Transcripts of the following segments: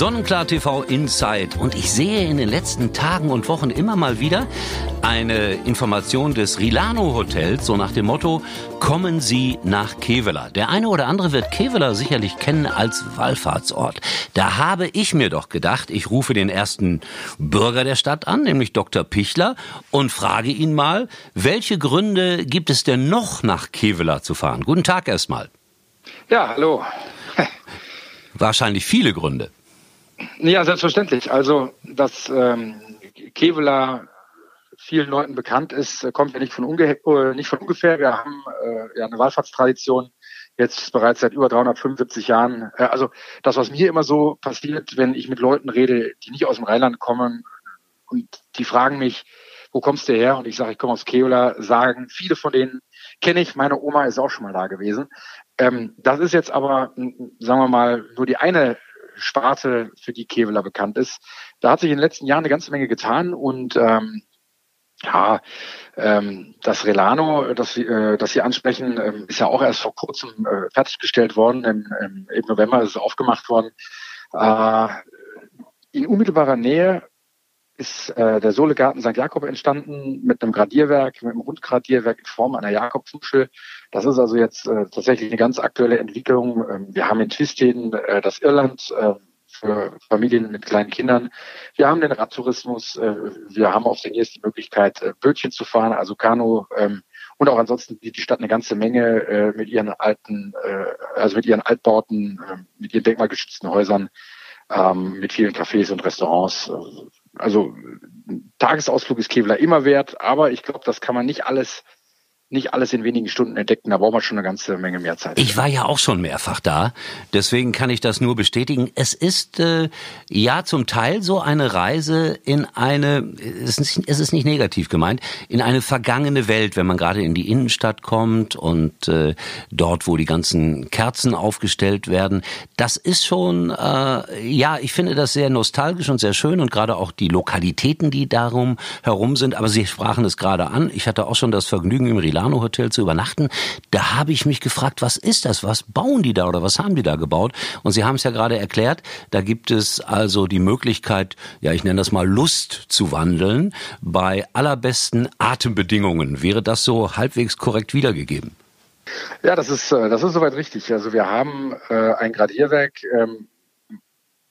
Sonnenklar TV Inside. Und ich sehe in den letzten Tagen und Wochen immer mal wieder eine Information des Rilano Hotels, so nach dem Motto, kommen Sie nach Kevela. Der eine oder andere wird Kevela sicherlich kennen als Wallfahrtsort. Da habe ich mir doch gedacht, ich rufe den ersten Bürger der Stadt an, nämlich Dr. Pichler, und frage ihn mal, welche Gründe gibt es denn noch nach Kevela zu fahren? Guten Tag erstmal. Ja, hallo. Wahrscheinlich viele Gründe. Ja, selbstverständlich. Also, dass ähm, Kevela vielen Leuten bekannt ist, äh, kommt ja nicht von, unge äh, nicht von ungefähr. Wir haben äh, ja eine Wallfahrtstradition jetzt bereits seit über 375 Jahren. Äh, also das, was mir immer so passiert, wenn ich mit Leuten rede, die nicht aus dem Rheinland kommen und die fragen mich, wo kommst du her? Und ich sage, ich komme aus Keola, sagen viele von denen kenne ich, meine Oma ist auch schon mal da gewesen. Ähm, das ist jetzt aber, sagen wir mal, nur die eine Sparte, für die Keveler bekannt ist. Da hat sich in den letzten Jahren eine ganze Menge getan und ähm, ja, ähm, das Relano, das, äh, das Sie ansprechen, ähm, ist ja auch erst vor kurzem äh, fertiggestellt worden. Im, im, Im November ist es aufgemacht worden. Äh, in unmittelbarer Nähe ist äh, der Sohlegarten St. Jakob entstanden mit einem Gradierwerk, mit einem Rundgradierwerk in Form einer Jakobsmuschel. Das ist also jetzt äh, tatsächlich eine ganz aktuelle Entwicklung. Ähm, wir haben in Twisteden äh, das Irland äh, für Familien mit kleinen Kindern. Wir haben den Radtourismus. Äh, wir haben auf den Niers die Möglichkeit, äh, Bötchen zu fahren, also Kanu. Ähm, und auch ansonsten bietet die Stadt eine ganze Menge äh, mit ihren alten, äh, also mit ihren Altbauten, äh, mit ihren denkmalgeschützten Häusern, ähm, mit vielen Cafés und Restaurants also Tagesausflug ist Kevlar immer wert, aber ich glaube, das kann man nicht alles nicht alles in wenigen Stunden entdecken. Da braucht man schon eine ganze Menge mehr Zeit. Ich war ja auch schon mehrfach da, deswegen kann ich das nur bestätigen. Es ist äh, ja zum Teil so eine Reise in eine, es ist, es ist nicht negativ gemeint, in eine vergangene Welt, wenn man gerade in die Innenstadt kommt und äh, dort, wo die ganzen Kerzen aufgestellt werden. Das ist schon, äh, ja, ich finde das sehr nostalgisch und sehr schön und gerade auch die Lokalitäten, die darum herum sind. Aber Sie sprachen es gerade an. Ich hatte auch schon das Vergnügen im Rilan Milano Hotel zu übernachten. Da habe ich mich gefragt, was ist das? Was bauen die da oder was haben die da gebaut? Und Sie haben es ja gerade erklärt, da gibt es also die Möglichkeit, ja, ich nenne das mal Lust zu wandeln bei allerbesten Atembedingungen. Wäre das so halbwegs korrekt wiedergegeben? Ja, das ist, äh, das ist soweit richtig. Also wir haben äh, ein Gradierwerk ähm,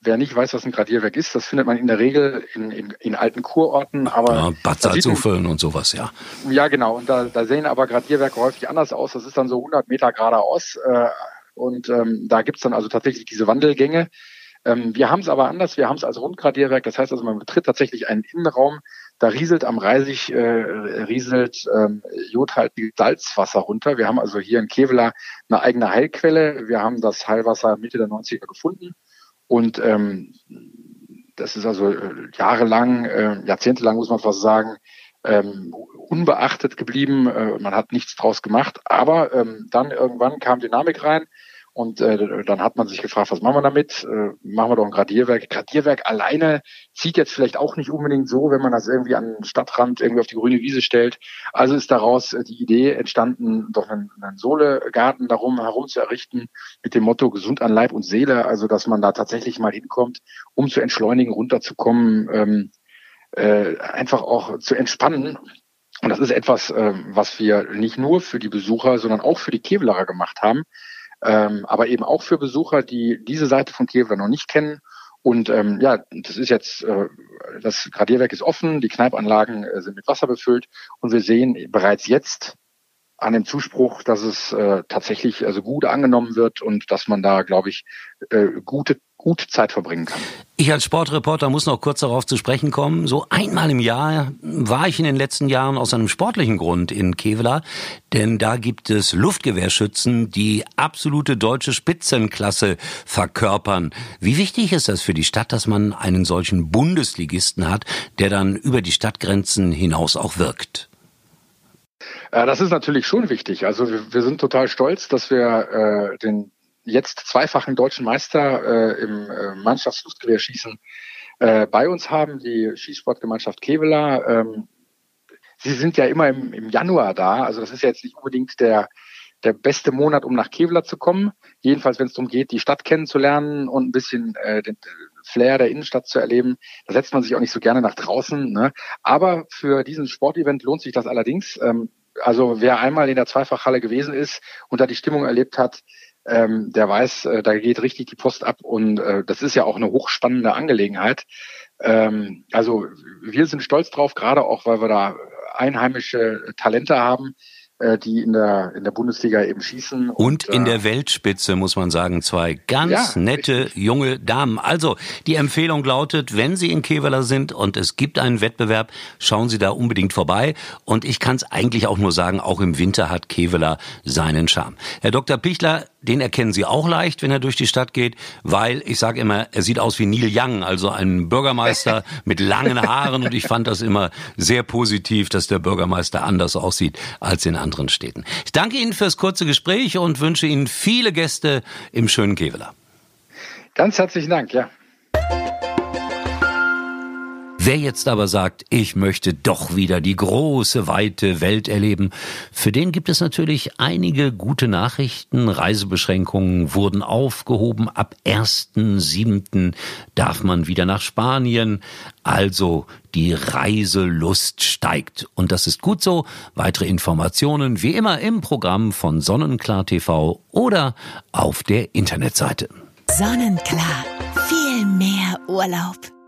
Wer nicht weiß, was ein Gradierwerk ist, das findet man in der Regel in, in, in alten Kurorten. Aber ja, Bad Salzuflen und sowas, ja. Ja, genau. Und da, da sehen aber Gradierwerke häufig anders aus. Das ist dann so 100 Meter geradeaus. Äh, und ähm, da gibt's dann also tatsächlich diese Wandelgänge. Ähm, wir haben es aber anders. Wir haben es als Rundgradierwerk. Das heißt also, man betritt tatsächlich einen Innenraum. Da rieselt am Reisig, äh, rieselt ähm, jodhaltiges Salzwasser runter. Wir haben also hier in Kevela eine eigene Heilquelle. Wir haben das Heilwasser Mitte der 90er gefunden und ähm, das ist also äh, jahrelang, äh, jahrzehntelang muss man fast sagen, ähm, unbeachtet geblieben. Äh, man hat nichts draus gemacht. Aber ähm, dann irgendwann kam Dynamik rein. Und äh, dann hat man sich gefragt, was machen wir damit? Äh, machen wir doch ein Gradierwerk. Gradierwerk alleine zieht jetzt vielleicht auch nicht unbedingt so, wenn man das irgendwie an den Stadtrand irgendwie auf die grüne Wiese stellt. Also ist daraus äh, die Idee entstanden, doch einen, einen Sohlegarten darum herum zu errichten mit dem Motto gesund an Leib und Seele. Also dass man da tatsächlich mal hinkommt, um zu entschleunigen, runterzukommen, ähm, äh, einfach auch zu entspannen. Und das ist etwas, äh, was wir nicht nur für die Besucher, sondern auch für die Kevlarer gemacht haben ähm, aber eben auch für Besucher, die diese Seite von Kiew noch nicht kennen. Und ähm, ja, das ist jetzt, äh, das Gradierwerk ist offen, die Kneipanlagen äh, sind mit Wasser befüllt und wir sehen bereits jetzt an dem Zuspruch, dass es äh, tatsächlich also gut angenommen wird und dass man da, glaube ich, äh, gute gut Zeit verbringen kann. Ich als Sportreporter muss noch kurz darauf zu sprechen kommen. So einmal im Jahr war ich in den letzten Jahren aus einem sportlichen Grund in Kevela, denn da gibt es Luftgewehrschützen, die absolute deutsche Spitzenklasse verkörpern. Wie wichtig ist das für die Stadt, dass man einen solchen Bundesligisten hat, der dann über die Stadtgrenzen hinaus auch wirkt? Äh, das ist natürlich schon wichtig. Also wir, wir sind total stolz, dass wir äh, den jetzt zweifachen deutschen Meister äh, im äh, Mannschaftsluftgewehrschießen äh, bei uns haben, die Schießsportgemeinschaft Kevela. Ähm, sie sind ja immer im, im Januar da, also das ist ja jetzt nicht unbedingt der der beste Monat, um nach Kevela zu kommen. Jedenfalls, wenn es darum geht, die Stadt kennenzulernen und ein bisschen äh, den, Flair der Innenstadt zu erleben. Da setzt man sich auch nicht so gerne nach draußen. Ne? Aber für diesen Sportevent lohnt sich das allerdings. Ähm, also wer einmal in der Zweifachhalle gewesen ist und da die Stimmung erlebt hat, ähm, der weiß, äh, da geht richtig die Post ab und äh, das ist ja auch eine hochspannende Angelegenheit. Ähm, also wir sind stolz drauf, gerade auch, weil wir da einheimische Talente haben, äh, die in der, in der Bundesliga eben schießen. Und, und in der äh, Weltspitze, muss man sagen, zwei ganz ja, nette richtig. junge Damen. Also, die Empfehlung lautet, wenn Sie in Keveler sind und es gibt einen Wettbewerb, schauen Sie da unbedingt vorbei. Und ich kann es eigentlich auch nur sagen, auch im Winter hat Keveler seinen Charme. Herr Dr. Pichler, den erkennen Sie auch leicht, wenn er durch die Stadt geht, weil ich sage immer, er sieht aus wie Neil Young, also ein Bürgermeister mit langen Haaren und ich fand das immer sehr positiv, dass der Bürgermeister anders aussieht als in anderen Städten. Ich danke Ihnen fürs kurze Gespräch und wünsche Ihnen viele Gäste im schönen Keveler. Ganz herzlichen Dank, ja. Wer jetzt aber sagt, ich möchte doch wieder die große, weite Welt erleben, für den gibt es natürlich einige gute Nachrichten. Reisebeschränkungen wurden aufgehoben. Ab 1.7. darf man wieder nach Spanien. Also die Reiselust steigt. Und das ist gut so. Weitere Informationen wie immer im Programm von Sonnenklar TV oder auf der Internetseite. Sonnenklar. Viel mehr Urlaub.